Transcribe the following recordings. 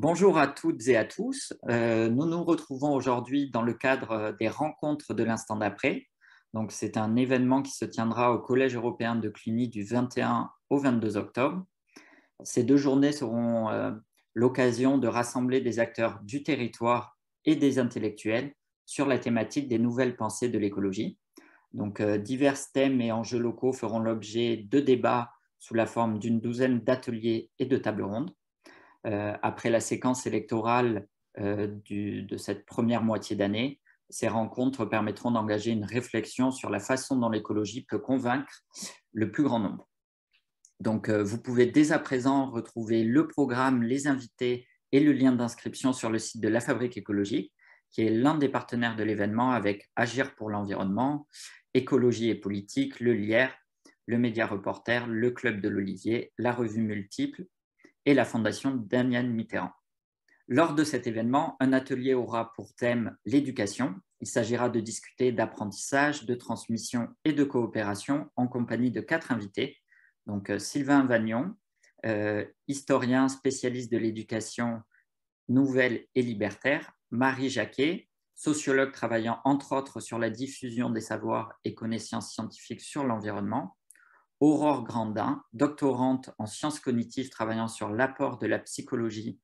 Bonjour à toutes et à tous. Euh, nous nous retrouvons aujourd'hui dans le cadre des rencontres de l'instant d'après. Donc, c'est un événement qui se tiendra au Collège européen de Cluny du 21 au 22 octobre. Ces deux journées seront euh, l'occasion de rassembler des acteurs du territoire et des intellectuels sur la thématique des nouvelles pensées de l'écologie. Donc, euh, divers thèmes et enjeux locaux feront l'objet de débats sous la forme d'une douzaine d'ateliers et de tables rondes. Euh, après la séquence électorale euh, de cette première moitié d'année, ces rencontres permettront d'engager une réflexion sur la façon dont l'écologie peut convaincre le plus grand nombre. Donc, euh, vous pouvez dès à présent retrouver le programme, les invités et le lien d'inscription sur le site de La Fabrique écologique, qui est l'un des partenaires de l'événement avec Agir pour l'environnement, Écologie et politique, le LIER, le Média Reporter, le Club de l'Olivier, la Revue Multiple et la Fondation Damian Mitterrand. Lors de cet événement, un atelier aura pour thème l'éducation. Il s'agira de discuter d'apprentissage, de transmission et de coopération en compagnie de quatre invités. Donc euh, Sylvain Vagnon, euh, historien spécialiste de l'éducation nouvelle et libertaire, Marie Jacquet, sociologue travaillant entre autres sur la diffusion des savoirs et connaissances scientifiques sur l'environnement, Aurore Grandin, doctorante en sciences cognitives travaillant sur l'apport de la psychologie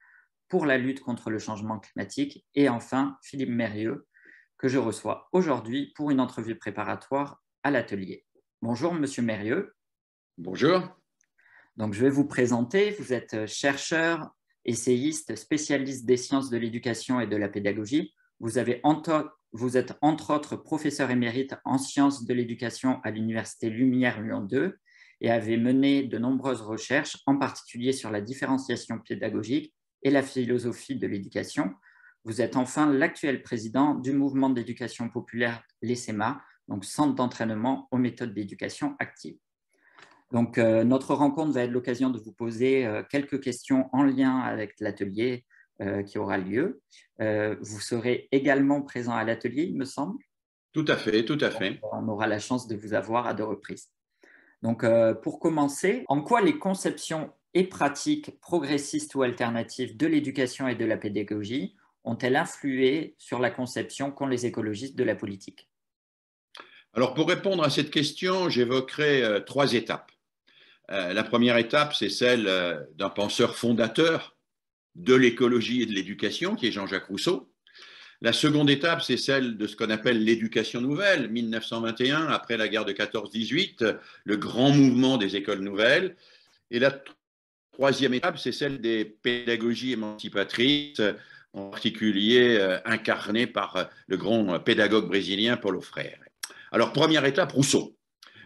pour la lutte contre le changement climatique, et enfin Philippe Mérieux, que je reçois aujourd'hui pour une entrevue préparatoire à l'atelier. Bonjour Monsieur Mérieux. Bonjour. Donc je vais vous présenter. Vous êtes chercheur, essayiste, spécialiste des sciences de l'éducation et de la pédagogie. Vous, avez vous êtes entre autres professeur émérite en sciences de l'éducation à l'Université Lumière Lyon 2 et avez mené de nombreuses recherches, en particulier sur la différenciation pédagogique et la philosophie de l'éducation. Vous êtes enfin l'actuel président du mouvement d'éducation populaire, l'ESEMA, donc Centre d'entraînement aux méthodes d'éducation active. Donc, euh, notre rencontre va être l'occasion de vous poser euh, quelques questions en lien avec l'atelier euh, qui aura lieu. vous serez également présent à l'atelier, il me semble. Tout à fait, tout à fait. On aura la chance de vous avoir à deux reprises. Donc, euh, pour commencer, en quoi les conceptions et pratiques progressistes ou alternatives de l'éducation et de la pédagogie ont-elles influé sur la conception qu'ont les écologistes de la politique? Alors, pour répondre à cette question, j'évoquerai euh, trois étapes. Euh, la première étape, c'est celle d'un penseur fondateur de l'écologie et de l'éducation, qui est Jean-Jacques Rousseau, la seconde étape, c'est celle de ce qu'on appelle l'éducation nouvelle, 1921, après la guerre de 14-18, le grand mouvement des écoles nouvelles. Et la troisième étape, c'est celle des pédagogies émancipatrices, en particulier euh, incarnées par le grand pédagogue brésilien Paulo Freire. Alors, première étape, Rousseau.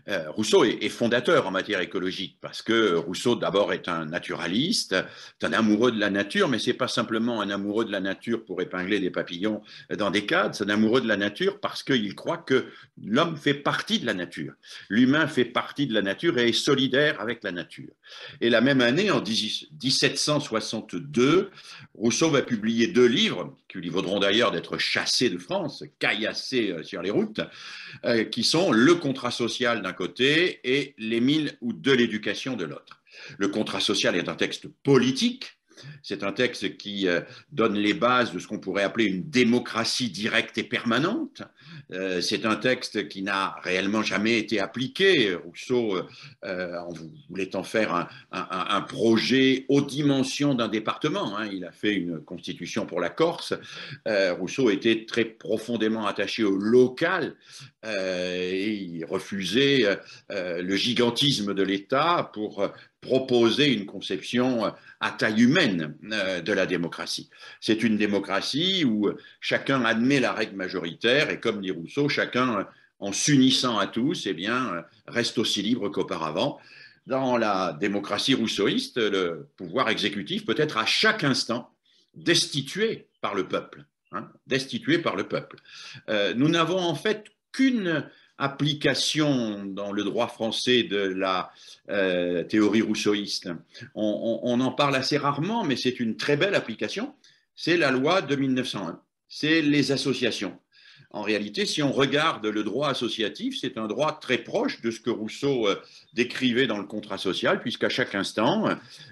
Euh, Rousseau est, fondateur en matière écologique parce que Rousseau d'abord est un naturaliste, un amoureux de la nature, mais c'est pas simplement un amoureux de la nature pour épingler des papillons dans des cadres, c'est un amoureux de la nature parce qu'il croit que l'homme fait partie de la nature, l'humain fait partie de la nature et est solidaire avec la nature. Et la même année, en 1762, Rousseau va publier deux livres qui lui vaudront d'ailleurs d'être chassés de France, caillassés euh, sur les routes, euh, qui sont Le contrat social d'un côté et Les mille ou de l'éducation de l'autre. Le contrat social est un texte politique c'est un texte qui euh, donne les bases de ce qu'on pourrait appeler une démocratie directe et permanente. Euh, c'est un texte qui n'a réellement jamais été appliqué. Rousseau, euh, en voulait en faire un, projet aux dimensions d'un département. Hein. Il a fait une constitution pour la Corse. Rousseau était très profondément attaché au local et il refusait le gigantisme de l'État pour proposer une conception à taille humaine euh, de la démocratie. C'est une démocratie où chacun admet la règle majoritaire et comme dit Rousseau, chacun en s'unissant à tous, eh bien, reste aussi libre qu'auparavant. Dans la démocratie rousseauiste, le pouvoir exécutif peut être à chaque instant destitué par le peuple. Hein, destitué par le peuple. Euh, nous n'avons en fait qu'une application dans le droit français de la euh, théorie rousseauiste. On, en parle assez rarement, mais c'est une très belle application. C'est la loi de 1901. C'est les associations. En réalité, si on regarde le droit associatif, c'est un droit très proche de ce que Rousseau euh, décrivait dans le contrat social, puisqu'à chaque instant,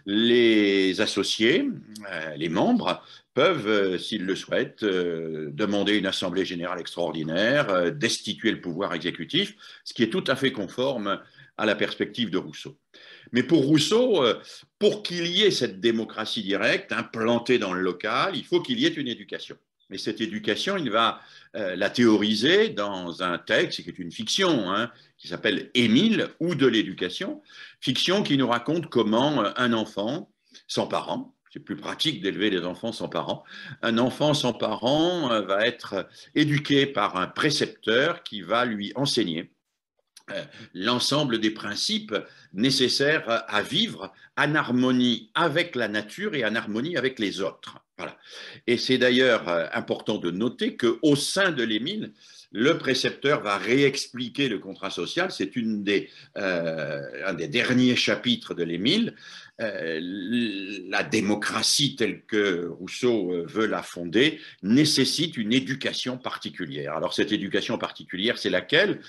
les associés, euh, les membres, peuvent, euh, s'ils le souhaitent, demander une assemblée générale extraordinaire, destituer le pouvoir exécutif, ce qui est tout à fait conforme à la perspective de Rousseau. Mais pour Rousseau, pour qu'il y ait cette démocratie directe implantée dans le local, il faut qu'il y ait une éducation. Mais cette éducation, il va euh, la théoriser dans un texte qui est une fiction, hein, qui s'appelle Émile ou de l'éducation, fiction qui nous raconte comment euh, un enfant sans parents, c'est plus pratique d'élever les enfants sans parents, un enfant sans parents euh, va être éduqué par un précepteur qui va lui enseigner l'ensemble des principes nécessaires à vivre en harmonie avec la nature et en harmonie avec les autres. Et c'est d'ailleurs euh, important de noter qu'au sein de l'Émile, le précepteur va réexpliquer le contrat social. C'est euh, un des derniers chapitres de l'Émile. Euh, la démocratie telle que Rousseau veut la fonder nécessite une éducation particulière. Alors cette éducation particulière, c'est laquelle?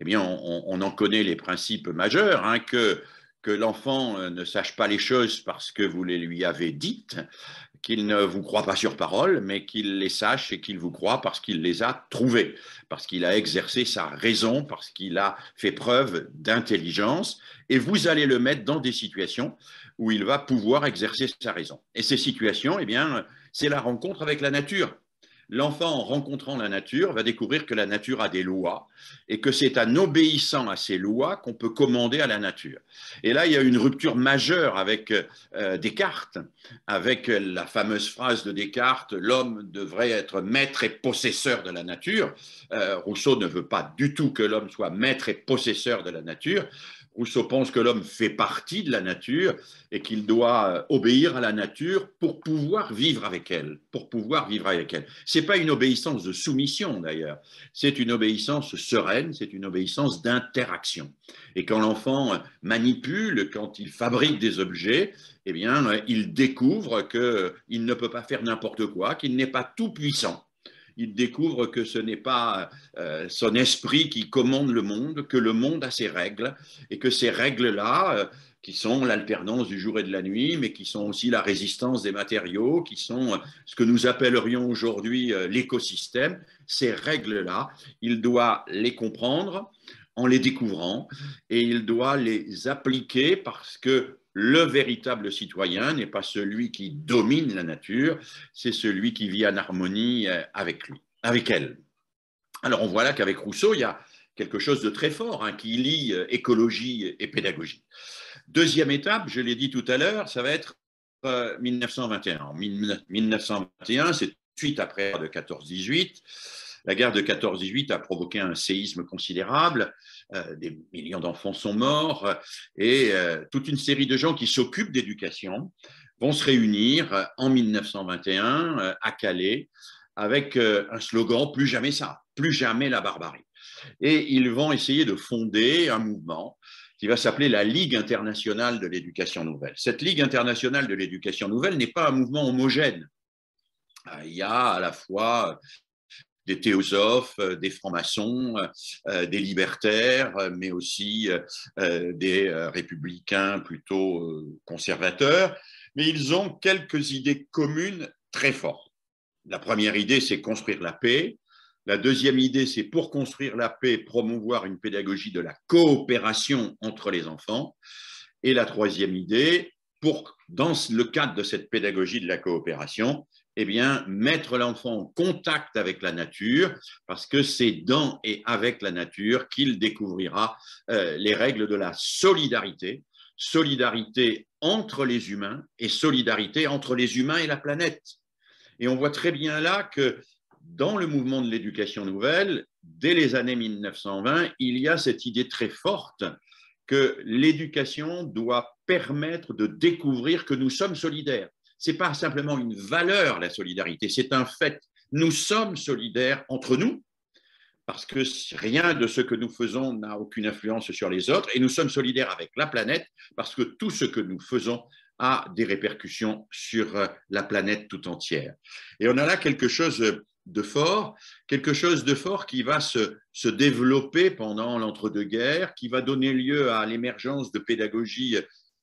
Eh bien, on, en connaît les principes majeurs, hein, que que l'enfant ne sache pas les choses parce que vous les lui avez dites, qu'il ne vous croit pas sur parole, mais qu'il les sache et qu'il vous croit parce qu'il les a trouvés, parce qu'il a exercé sa raison, parce qu'il a fait preuve d'intelligence, et vous allez le mettre dans des situations où il va pouvoir exercer sa raison. Et ces situations, eh bien, c'est la rencontre avec la nature l'enfant, en rencontrant la nature, va découvrir que la nature a des lois et que c'est en obéissant à ces lois qu'on peut commander à la nature. Et là, il y a une rupture majeure avec euh, Descartes, avec la fameuse phrase de Descartes, l'homme devrait être maître et possesseur de la nature. Euh, Rousseau ne veut pas du tout que l'homme soit maître et possesseur de la nature. Rousseau pense que l'homme fait partie de la nature et qu'il doit euh, obéir à la nature pour pouvoir vivre avec elle, pour pouvoir vivre avec elle. C'est pas une obéissance de soumission d'ailleurs, c'est une obéissance sereine, c'est une obéissance d'interaction. Et quand l'enfant manipule, quand il fabrique des objets, eh bien, euh, il découvre qu'il ne peut pas faire n'importe quoi, qu'il n'est pas tout puissant il découvre que ce n'est pas euh, son esprit qui commande le monde, que le monde a ses règles, et que ces règles-là, euh, qui sont l'alternance du jour et de la nuit, mais qui sont aussi la résistance des matériaux, qui sont euh, ce que nous appellerions aujourd'hui l'écosystème, ces règles-là, il doit les comprendre en les découvrant, et il doit les appliquer parce que le véritable citoyen n'est pas celui qui domine la nature, c'est celui qui vit en harmonie euh, avec lui, avec elle. Alors on voit là qu'avec Rousseau, il y a quelque chose de très fort hein, qui lie euh, écologie et pédagogie. Deuxième étape, je l'ai dit tout à l'heure, ça va être 1921. En 1921, c'est suite après de 14-18. La guerre de 14-18 a provoqué un séisme considérable, euh, des millions d'enfants sont morts, et euh, toute une série de gens qui s'occupent d'éducation vont se réunir en 1921 euh, à Calais avec un slogan Plus jamais ça, plus jamais la barbarie. Et ils vont essayer de fonder un mouvement qui va s'appeler la Ligue internationale de l'éducation nouvelle. Cette Ligue internationale de l'éducation nouvelle n'est pas un mouvement homogène. Il y a à la fois des théosophes, euh, des francs-maçons, euh, euh, des libertaires, mais aussi des républicains plutôt conservateurs. Mais ils ont quelques idées communes très fortes. La première idée, c'est construire la paix. La deuxième idée, c'est pour construire la paix, promouvoir une pédagogie de la coopération entre les enfants. Et la troisième idée, pour, dans le cadre de cette pédagogie de la coopération, eh bien, mettre l'enfant en contact avec la nature, parce que c'est dans et avec la nature qu'il découvrira euh, les règles de la solidarité, solidarité entre les humains et solidarité entre les humains et la planète. Et on voit très bien là que dans le mouvement de l'éducation nouvelle, dès les années 1920, il y a cette idée très forte que l'éducation doit permettre de découvrir que nous sommes solidaires n'est pas simplement une valeur, la solidarité, c'est un fait. Nous sommes solidaires entre nous, parce que rien de ce que nous faisons n'a aucune influence sur les autres, et nous sommes solidaires avec la planète, parce que tout ce que nous faisons a des répercussions sur euh, la planète tout entière. Et on a là quelque chose de fort, quelque chose de fort qui va se, se développer pendant l'entre-deux-guerres, qui va donner lieu à l'émergence de pédagogies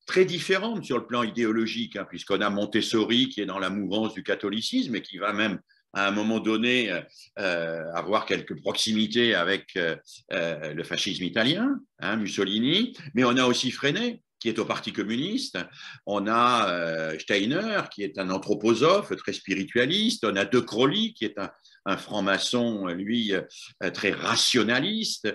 très différentes sur le plan idéologique, hein, puisqu'on a Montessori qui est dans la mouvance du catholicisme et qui va même à un moment donné euh, avoir quelques proximités avec euh, euh, le fascisme italien, hein, Mussolini, mais on a aussi Freinet qui est au Parti communiste, on a Steiner qui est un anthroposophe très spiritualiste, on a De Crowley qui est un franc-maçon, lui, très rationaliste.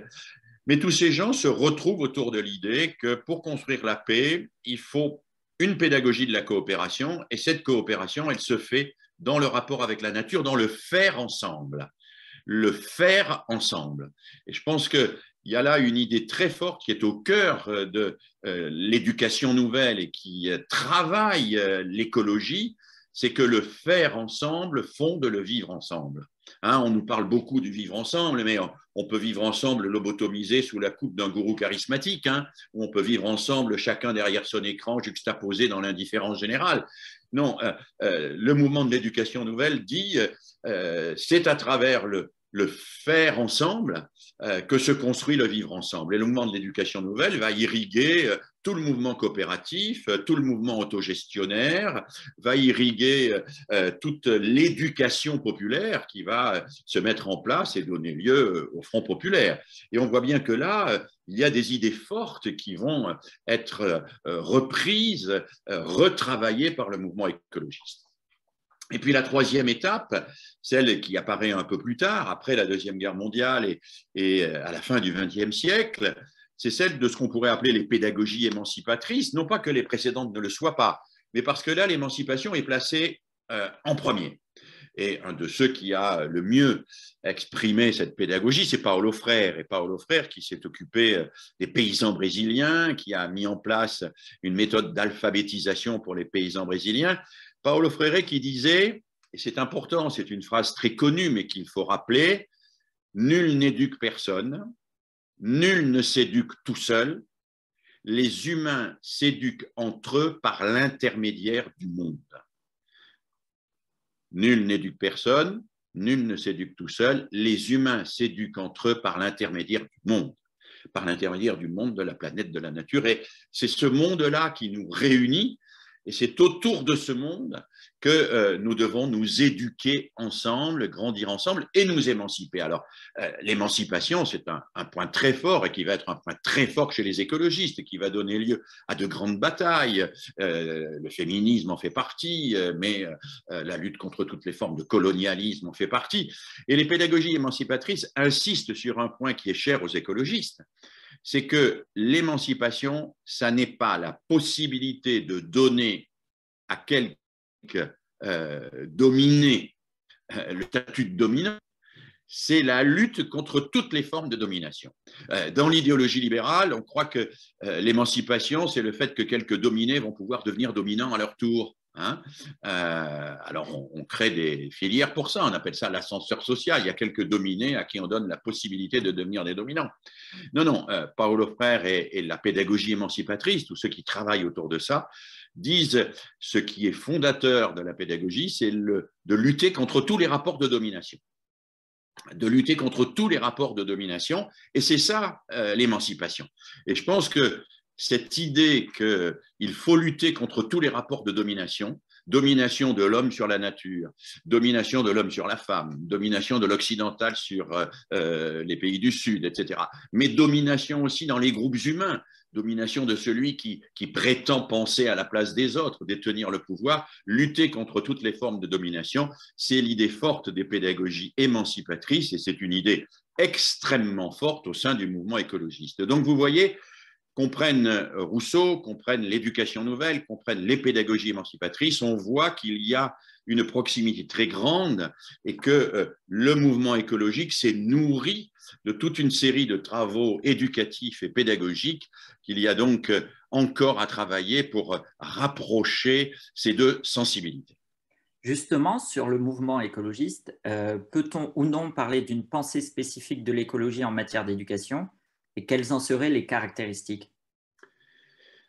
Mais tous ces gens se retrouvent autour de l'idée que pour construire la paix, il faut une pédagogie de la coopération, et cette coopération, elle se fait dans le rapport avec la nature, dans le faire ensemble. Le faire ensemble. Et je pense qu'il y a là une idée très forte qui est au cœur euh, de euh, l'éducation nouvelle et qui euh, travaille l'écologie, c'est que le faire ensemble fonde le vivre ensemble. Hein, on nous parle beaucoup du vivre ensemble, mais on, peut vivre ensemble lobotomisé sous la coupe d'un gourou charismatique, hein, ou on peut vivre ensemble chacun derrière son écran juxtaposé dans l'indifférence générale. Non, euh, euh, le mouvement de l'éducation nouvelle dit euh, c'est à travers le, faire ensemble que se construit le vivre ensemble. Et le mouvement de l'éducation nouvelle va irriguer euh, tout le mouvement coopératif, euh, tout le mouvement autogestionnaire, va irriguer toute l'éducation populaire qui va se mettre en place et donner lieu au Front populaire. Et on voit bien que là, il y a des idées fortes qui vont être reprises, retravaillées par le mouvement écologiste. Et puis la troisième étape, celle qui apparaît un peu plus tard, après la Deuxième Guerre mondiale et, euh, à la fin du XXe siècle, c'est celle de ce qu'on pourrait appeler les pédagogies émancipatrices, non pas que les précédentes ne le soient pas, mais parce que là, l'émancipation est placée euh, en premier. Et un de ceux qui a le mieux exprimé cette pédagogie, c'est Paulo Frère. Et Paulo Frère qui s'est occupé euh, des paysans brésiliens, qui a mis en place une méthode d'alphabétisation pour les paysans brésiliens, Paolo Freire qui disait, et c'est important, c'est une phrase très connue, mais qu'il faut rappeler, Nul n'éduque personne, nul ne s'éduque tout seul, les humains s'éduquent entre eux par l'intermédiaire du monde. Nul n'éduque personne, nul ne s'éduque tout seul, les humains s'éduquent entre eux par l'intermédiaire du monde, par l'intermédiaire du monde, de la planète, de la nature. Et c'est ce monde-là qui nous réunit et c'est autour de ce monde que euh, nous devons nous éduquer ensemble, grandir ensemble et nous émanciper. Alors, euh, l'émancipation, c'est un, point très fort et qui va être un point très fort chez les écologistes et qui va donner lieu à de grandes batailles. Euh, le féminisme en fait partie, mais la lutte contre toutes les formes de colonialisme en fait partie. Et les pédagogies émancipatrices insistent sur un point qui est cher aux écologistes, c'est que l'émancipation, ça n'est pas la possibilité de donner à quelqu'un euh, dominé euh, le statut de dominant, c'est la lutte contre toutes les formes de domination. Euh, dans l'idéologie libérale, on croit que l'émancipation, c'est le fait que quelques dominés vont pouvoir devenir dominants à leur tour. Hein. Euh, alors, on, crée des filières pour ça, on appelle ça l'ascenseur social. Il y a quelques dominés à qui on donne la possibilité de devenir des dominants. Non, non, euh, Paolo Frère et, la pédagogie émancipatrice, tous ceux qui travaillent autour de ça, disent ce qui est fondateur de la pédagogie, c'est de lutter contre tous les rapports de domination de lutter contre tous les rapports de domination, et c'est ça euh, l'émancipation. Et je pense que cette idée qu'il faut lutter contre tous les rapports de domination, domination de l'homme sur la nature, domination de l'homme sur la femme, domination de l'occidental sur euh, euh, les pays du Sud, etc. Mais domination aussi dans les groupes humains, domination de celui qui, qui, prétend penser à la place des autres, détenir le pouvoir, lutter contre toutes les formes de domination, c'est l'idée forte des pédagogies émancipatrices et c'est une idée extrêmement forte au sein du mouvement écologiste. Donc vous voyez, qu'on prenne euh, Rousseau, qu'on prenne l'éducation nouvelle, qu'on prenne les pédagogies émancipatrices, on voit qu'il y a une proximité très grande et que euh, le mouvement écologique s'est nourri de toute une série de travaux éducatifs et pédagogiques qu'il y a donc euh, encore à travailler pour rapprocher ces deux sensibilités. Justement, sur le mouvement écologiste, peut-on ou non parler d'une pensée spécifique de l'écologie en matière d'éducation? Et quelles en seraient les caractéristiques?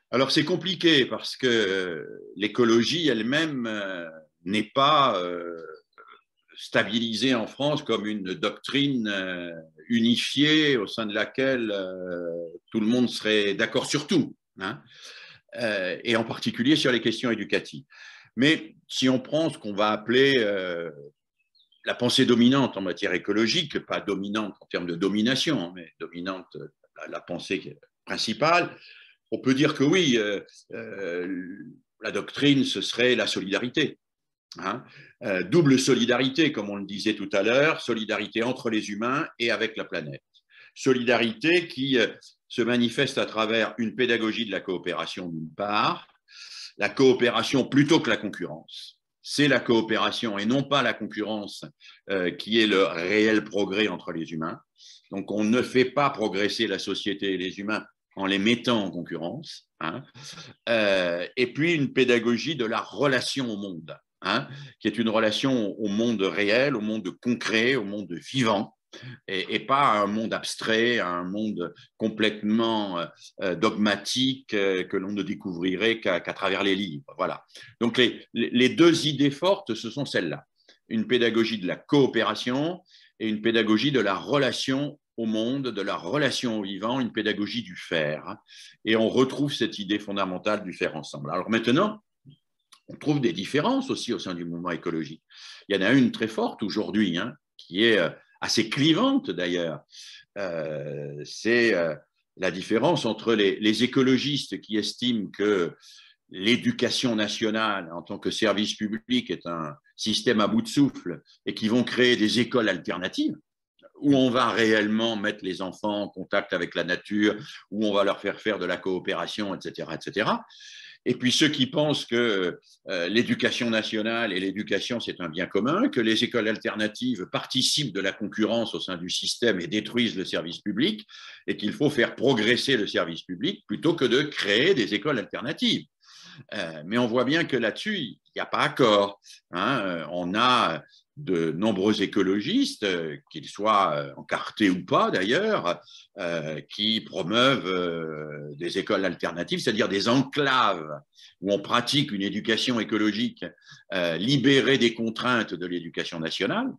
Alors c'est compliqué parce que l'écologie elle-même euh, n'est pas euh, stabilisée en France comme une doctrine unifiée au sein de laquelle tout le monde serait d'accord sur tout, hein, et en particulier sur les questions éducatives. Mais si on prend ce qu'on va appeler la pensée dominante en matière écologique, pas dominante en termes de domination, hein, mais dominante, la, pensée principale, on peut dire que oui, euh, euh, la doctrine, ce serait la solidarité. Hein. Euh, double solidarité, comme on le disait tout à l'heure, solidarité entre les humains et avec la planète. Solidarité qui se manifeste à travers une pédagogie de la coopération d'une part, la coopération plutôt que la concurrence c'est la coopération et non pas la concurrence qui est le réel progrès entre les humains. Donc on ne fait pas progresser la société et les humains en les mettant en concurrence. Hein. Euh, et puis une pédagogie de la relation au monde, hein, qui est une relation au monde réel, au monde concret, au monde vivant, et, pas un monde abstrait, un monde complètement euh, dogmatique euh, que l'on ne découvrirait qu'à travers les livres. Voilà. Donc les deux idées fortes, ce sont celles-là. Une pédagogie de la coopération et une pédagogie de la relation au monde, de la relation au vivant, une pédagogie du faire. Et on retrouve cette idée fondamentale du faire ensemble. Alors maintenant, on trouve des différences aussi au sein du mouvement écologique. Il y en a une très forte aujourd'hui, hein, qui est euh, assez clivante d'ailleurs, euh, c'est euh, la différence entre les, écologistes qui estiment que l'éducation nationale en tant que service public est un système à bout de souffle et qui vont créer des écoles alternatives où on va réellement mettre les enfants en contact avec la nature, où on va leur faire faire de la coopération, etc., etc. Et puis ceux qui pensent que euh, l'éducation nationale et l'éducation, c'est un bien commun, que les écoles alternatives participent de la concurrence au sein du système et détruisent le service public, et qu'il faut faire progresser le service public plutôt que de créer des écoles alternatives. Euh, mais on voit bien que là-dessus, n'y a pas accord. Hein. Euh, on a de nombreux écologistes, euh, qu'ils soient euh, encartés ou pas d'ailleurs, qui promeuvent des écoles alternatives, c'est-à-dire des enclaves où on pratique une éducation écologique libérée des contraintes de l'éducation nationale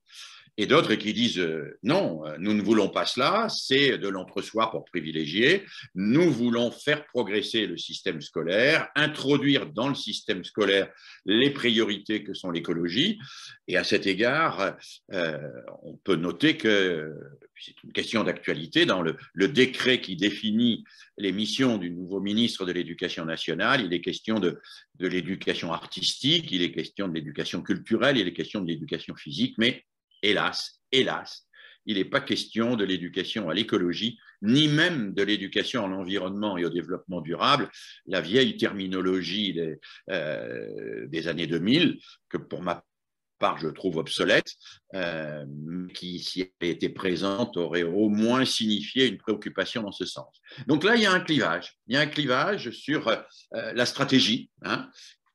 et d'autres qui disent euh, non, euh, nous ne voulons pas cela, c'est de l'entre-soi pour privilégier, nous voulons faire progresser le système scolaire, introduire dans le système scolaire les priorités que sont l'écologie, et à cet égard, euh, on peut noter que c'est une question d'actualité, dans le, décret qui définit les missions du nouveau ministre de l'Éducation nationale, il est question de, de l'éducation artistique, il est question de l'éducation culturelle, il est question de l'éducation physique, mais hélas, hélas, il n'est pas question de l'éducation à l'écologie, ni même de l'éducation à l'environnement et au développement durable, la vieille terminologie des, euh, années 2000, que pour ma part je trouve obsolète, euh, qui, si elle était présente, aurait au moins signifié une préoccupation dans ce sens. Donc là, il y a un clivage. Il y a un clivage sur euh, la stratégie. Hein.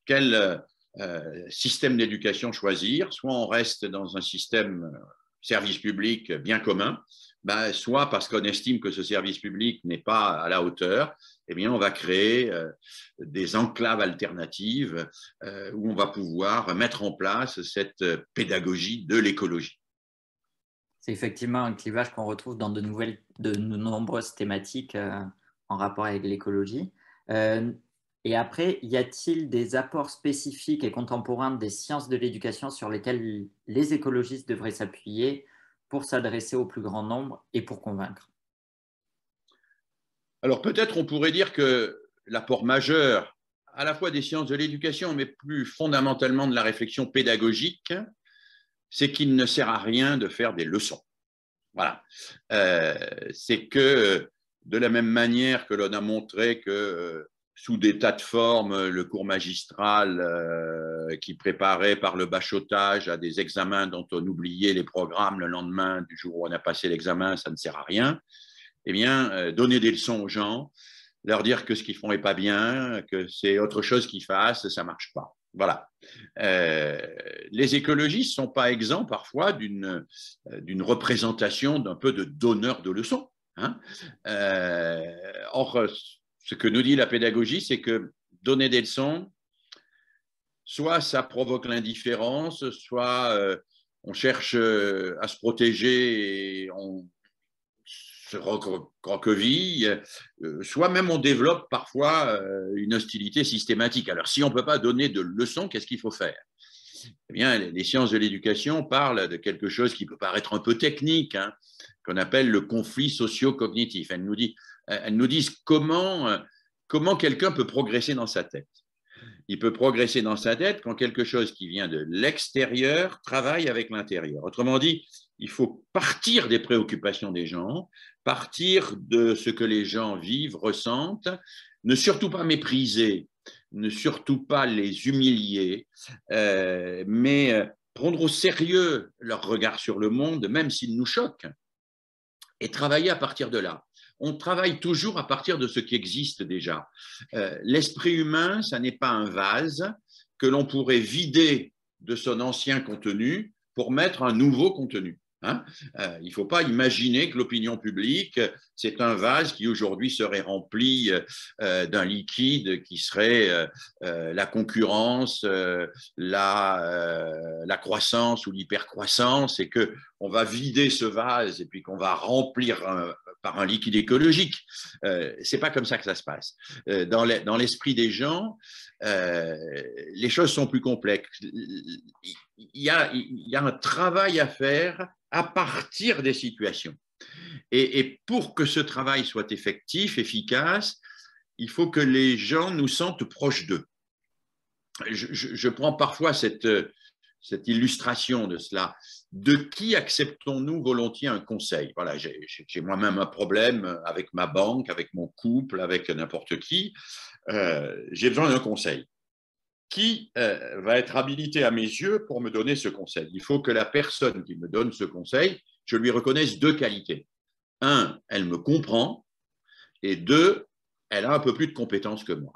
quelle, euh, système d'éducation choisir, soit on reste dans un système euh, service public bien commun, ben, soit parce qu'on estime que ce service public n'est pas à la hauteur, eh bien, on va créer euh, des enclaves alternatives où on va pouvoir mettre en place cette pédagogie de l'écologie. C'est effectivement un clivage qu'on retrouve dans de, nombreuses thématiques en rapport avec l'écologie. Et après, y a-t-il des apports spécifiques et contemporains des sciences de l'éducation sur lesquels les écologistes devraient s'appuyer pour s'adresser au plus grand nombre et pour convaincre? Alors peut-être on pourrait dire que l'apport majeur à la fois des sciences de l'éducation, mais plus fondamentalement de la réflexion pédagogique, c'est qu'il ne sert à rien de faire des leçons. Voilà. Euh, c'est que de la même manière que l'on a montré que euh, sous des tas de formes, le cours magistral euh, qui préparait par le bachotage à des examens dont on oubliait les programmes le lendemain du jour où on a passé l'examen, ça ne sert à rien. Eh bien, euh, donner des leçons aux gens, leur dire que ce qu'ils font n'est pas bien, que c'est autre chose qu'ils fassent, ça ne marche pas. Voilà. Euh, les écologistes ne sont pas exempts parfois d'une représentation d'un peu de donneur de leçons. Hein. or, ce que nous dit la pédagogie, c'est que donner des leçons, soit ça provoque l'indifférence, soit euh, on cherche à se protéger et on se recroqueville, soit même on développe parfois une hostilité systématique. Alors si on ne peut pas donner de leçons, qu'est-ce qu'il faut faire? Eh bien, les sciences de l'éducation parlent de quelque chose qui peut paraître un peu technique, hein, qu'on appelle le conflit socio-cognitif. Elles nous, elles nous disent comment, comment quelqu'un peut progresser dans sa tête. Il peut progresser dans sa tête quand quelque chose qui vient de l'extérieur travaille avec l'intérieur. Autrement dit, il faut partir des préoccupations des gens, partir de ce que les gens vivent, ressentent, ne surtout pas mépriser ne surtout pas les humilier, euh, mais euh, prendre au sérieux leur regard sur le monde, même s'il nous choque, et travailler à partir de là. On travaille toujours à partir de ce qui existe déjà. Euh, l'esprit humain, ça n'est pas un vase que l'on pourrait vider de son ancien contenu pour mettre un nouveau contenu. Hein. Euh, il ne faut pas imaginer que l'opinion publique, c'est un vase qui aujourd'hui serait rempli euh, d'un liquide qui serait la concurrence, la, la, croissance ou l'hypercroissance, et que on va vider ce vase et puis qu'on va remplir par un liquide écologique. c'est pas comme ça que ça se passe. dans l'esprit des gens, les choses sont plus complexes. Il y, a, il y a un travail à faire à partir des situations. Et, pour que ce travail soit effectif, efficace, il faut que les gens nous sentent proches d'eux. Je, prends parfois cette, cette illustration de cela. De qui acceptons-nous volontiers un conseil? Voilà, j'ai moi-même un problème avec ma banque, avec mon couple, avec n'importe qui. Euh, j'ai besoin d'un conseil qui euh, va être habilité à mes yeux pour me donner ce conseil? Il faut que la personne qui me donne ce conseil, je lui reconnaisse deux qualités. Un, elle me comprend, et deux, elle a un peu plus de compétences que moi.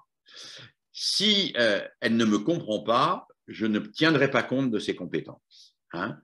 Si euh, elle ne me comprend pas, je ne tiendrai pas compte de ses compétences. Hein.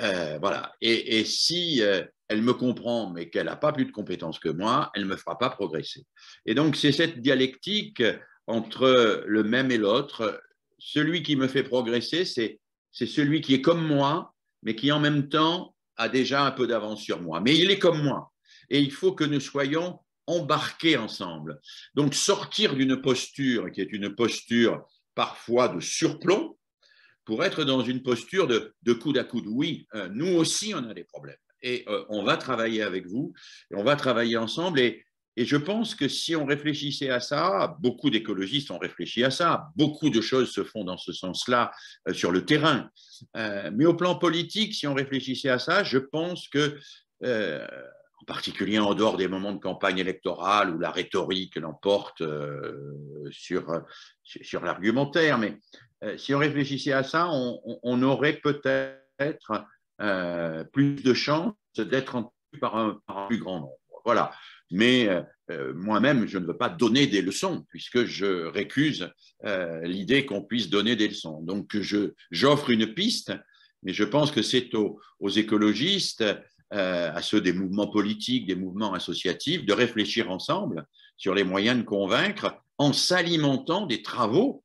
Euh, voilà. Et, et si elle me comprend, mais qu'elle n'a pas plus de compétences que moi, elle ne me fera pas progresser. Et donc, c'est cette dialectique entre le même et l'autre. Celui qui me fait progresser, c'est celui qui est comme moi, mais qui en même temps a déjà un peu d'avance sur moi. Mais il est comme moi. Et il faut que nous soyons embarqués ensemble. Donc sortir d'une posture qui est une posture parfois de surplomb pour être dans une posture de, de coude à coude. Oui, euh, nous aussi, on a des problèmes. Et euh, on va travailler avec vous, et on va travailler ensemble. Et, et je pense que si on réfléchissait à ça, beaucoup d'écologistes ont réfléchi à ça, beaucoup de choses se font dans ce sens-là euh, sur le terrain. Mais au plan politique, si on réfléchissait à ça, je pense que, en particulier en dehors des moments de campagne électorale où la rhétorique l'emporte sur, sur l'argumentaire, mais si on réfléchissait à ça, on, aurait peut-être plus de chances d'être entendu par un plus grand nombre. Voilà. Mais euh, euh, moi-même, je ne veux pas donner des leçons, puisque je récuse euh, l'idée qu'on puisse donner des leçons. Donc, j'offre une piste, mais je pense que c'est aux, écologistes, à ceux des mouvements politiques, des mouvements associatifs, de réfléchir ensemble sur les moyens de convaincre en s'alimentant des travaux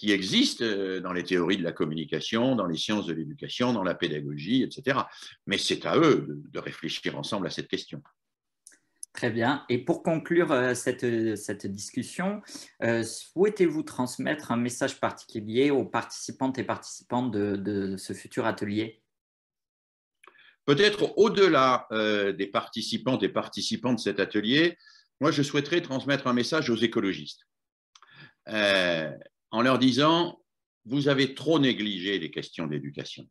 qui existent dans les théories de la communication, dans les sciences de l'éducation, dans la pédagogie, etc. Mais c'est à eux de réfléchir ensemble à cette question. Très bien. Et pour conclure euh, cette, cette discussion, euh, souhaitez-vous transmettre un message particulier aux participantes et participants de, ce futur atelier? Peut-être au-delà euh, des participantes et participants de cet atelier, moi je souhaiterais transmettre un message aux écologistes en leur disant, vous avez trop négligé les questions d'éducation.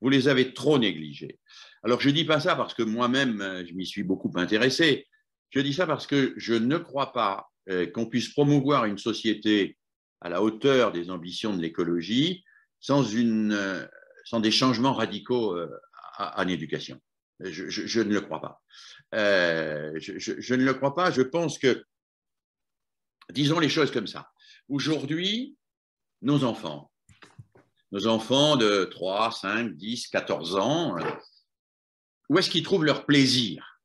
Vous les avez trop négligées. Alors, je ne dis pas ça parce que moi-même, je m'y suis beaucoup intéressé. Je dis ça parce que je ne crois pas euh, qu'on puisse promouvoir une société à la hauteur des ambitions de l'écologie sans, euh, des changements radicaux euh, en éducation. Je, ne le crois pas. je, ne le crois pas. Je pense que, disons les choses comme ça. Aujourd'hui, nos enfants, nos enfants de 3, 5, 10, 14 ans, où est-ce qu'ils trouvent leur plaisir?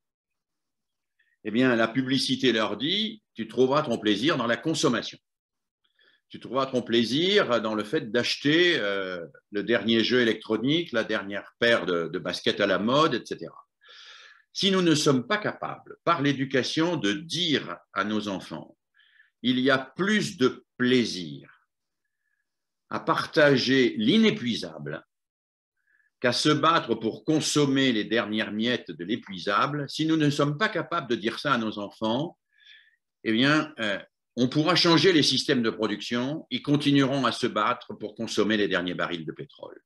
Eh bien, la publicité leur dit, tu trouveras ton plaisir dans la consommation. tu trouveras ton plaisir dans le fait d'acheter euh, le dernier jeu électronique, la dernière paire de, de baskets à la mode, etc. Si nous ne sommes pas capables, par l'éducation, de dire à nos enfants, il y a plus de à partager l'inépuisable qu'à se battre pour consommer les dernières miettes de l'épuisable, si nous ne sommes pas capables de dire ça à nos enfants, eh bien, euh, on pourra changer les systèmes de production, ils continueront à se battre pour consommer les derniers barils de pétrole.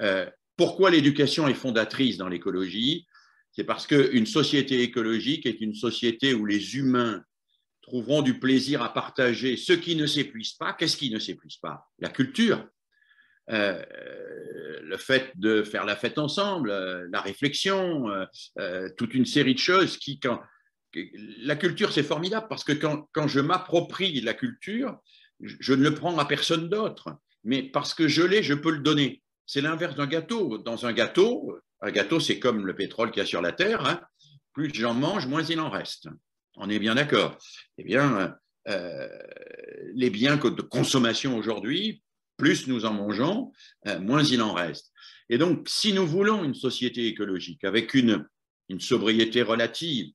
Euh, pourquoi l'éducation est fondatrice dans l'écologie? C'est parce qu'une société écologique est une société où les humains trouveront du plaisir à partager ce qui ne s'épuise pas. Qu'est-ce qui ne s'épuise pas? La culture, euh, le fait de faire la fête ensemble, euh, la réflexion, toute une série de choses qui, quand, la culture, c'est formidable parce que quand, je m'approprie la culture, je ne le prends à personne d'autre, mais parce que je l'ai, je peux le donner. C'est l'inverse d'un gâteau. Dans un gâteau, un gâteau, c'est comme le pétrole qu'il y a sur la Terre. Hein. Plus j'en mange, moins il en reste. On est bien d'accord. Eh bien, euh, les biens de consommation aujourd'hui, plus nous en mangeons, euh, moins il en reste. Et donc, si nous voulons une société écologique avec une sobriété relative,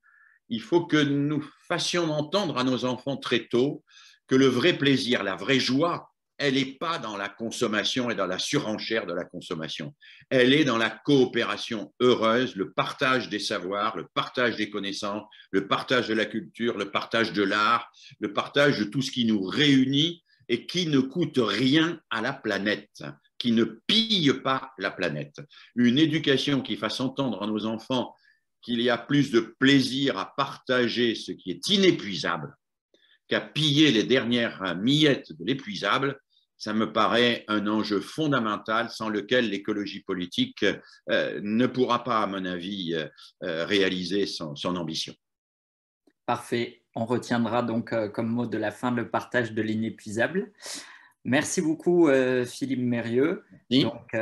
il faut que nous fassions entendre à nos enfants très tôt que le vrai plaisir, la vraie joie, elle n'est pas dans la consommation et dans la surenchère de la consommation. Elle est dans la coopération heureuse, le partage des savoirs, le partage des connaissances, le partage de la culture, le partage de l'art, le partage de tout ce qui nous réunit et qui ne coûte rien à la planète, qui ne pille pas la planète. Une éducation qui fasse entendre à nos enfants qu'il y a plus de plaisir à partager ce qui est inépuisable qu'à piller les dernières miettes de l'épuisable, ça me paraît un enjeu fondamental sans lequel l'écologie politique euh, ne pourra pas, à mon avis, euh, euh, réaliser son, ambition. Parfait. On retiendra donc comme mot de la fin le partage de l'inépuisable. Merci beaucoup, Philippe Mérieux. Donc,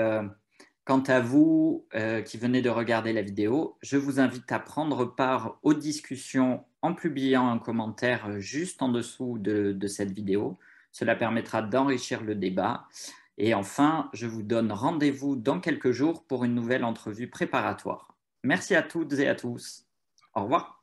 Quant à vous qui venez de regarder la vidéo, je vous invite à prendre part aux discussions en publiant un commentaire juste en dessous de, cette vidéo. Cela permettra d'enrichir le débat. Et enfin, je vous donne rendez-vous dans quelques jours pour une nouvelle entrevue préparatoire. Merci à toutes et à tous. Au revoir.